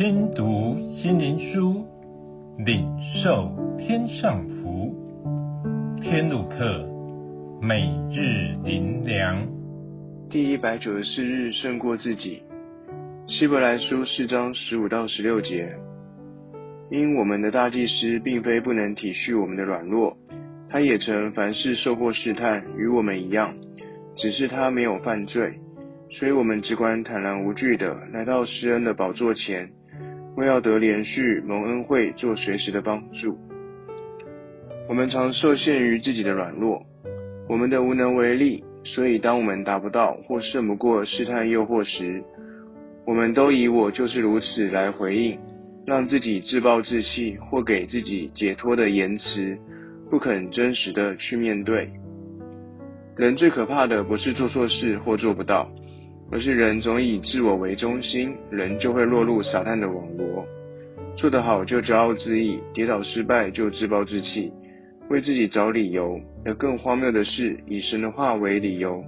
听读心灵书，领受天上福。天路客，每日灵粮，第一百九十四日胜过自己。希伯来书四章十五到十六节，因我们的大祭司并非不能体恤我们的软弱，他也曾凡事受过试探，与我们一样，只是他没有犯罪。所以我们只管坦然无惧的来到施恩的宝座前，为要得连续蒙恩惠，做随时的帮助。我们常受限于自己的软弱，我们的无能为力，所以当我们达不到或胜不过试探诱惑时，我们都以“我就是如此”来回应，让自己自暴自弃，或给自己解脱的言辞，不肯真实的去面对。人最可怕的不是做错事或做不到。而是人总以自我为中心，人就会落入撒旦的网罗。做得好就骄傲自义，跌倒失败就自暴自弃，为自己找理由。而更荒谬的是，以神的话为理由，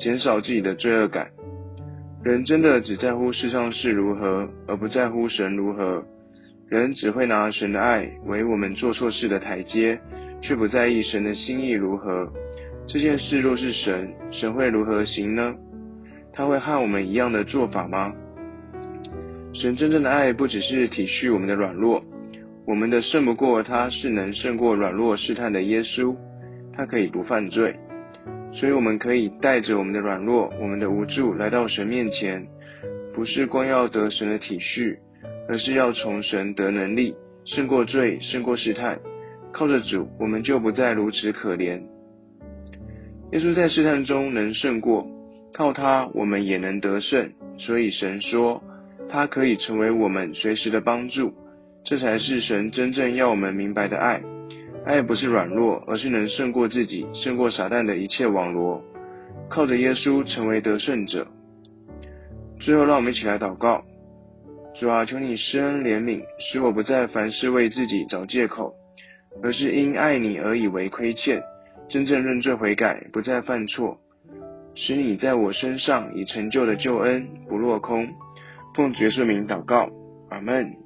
减少自己的罪恶感。人真的只在乎世上事如何，而不在乎神如何。人只会拿神的爱为我们做错事的台阶，却不在意神的心意如何。这件事若是神，神会如何行呢？他会和我们一样的做法吗？神真正的爱不只是体恤我们的软弱，我们的胜不过他是能胜过软弱试探的耶稣，他可以不犯罪，所以我们可以带着我们的软弱、我们的无助来到神面前，不是光要得神的体恤，而是要从神得能力，胜过罪，胜过试探。靠着主，我们就不再如此可怜。耶稣在试探中能胜过。靠他，我们也能得胜。所以神说，他可以成为我们随时的帮助。这才是神真正要我们明白的爱。爱不是软弱，而是能胜过自己，胜过撒旦的一切网罗。靠着耶稣成为得胜者。最后，让我们一起来祷告：主啊，求你施恩怜悯，使我不再凡事为自己找借口，而是因爱你而以为亏欠，真正认罪悔改，不再犯错。使你在我身上已成就的救恩不落空，奉主耶稣名祷告，阿门。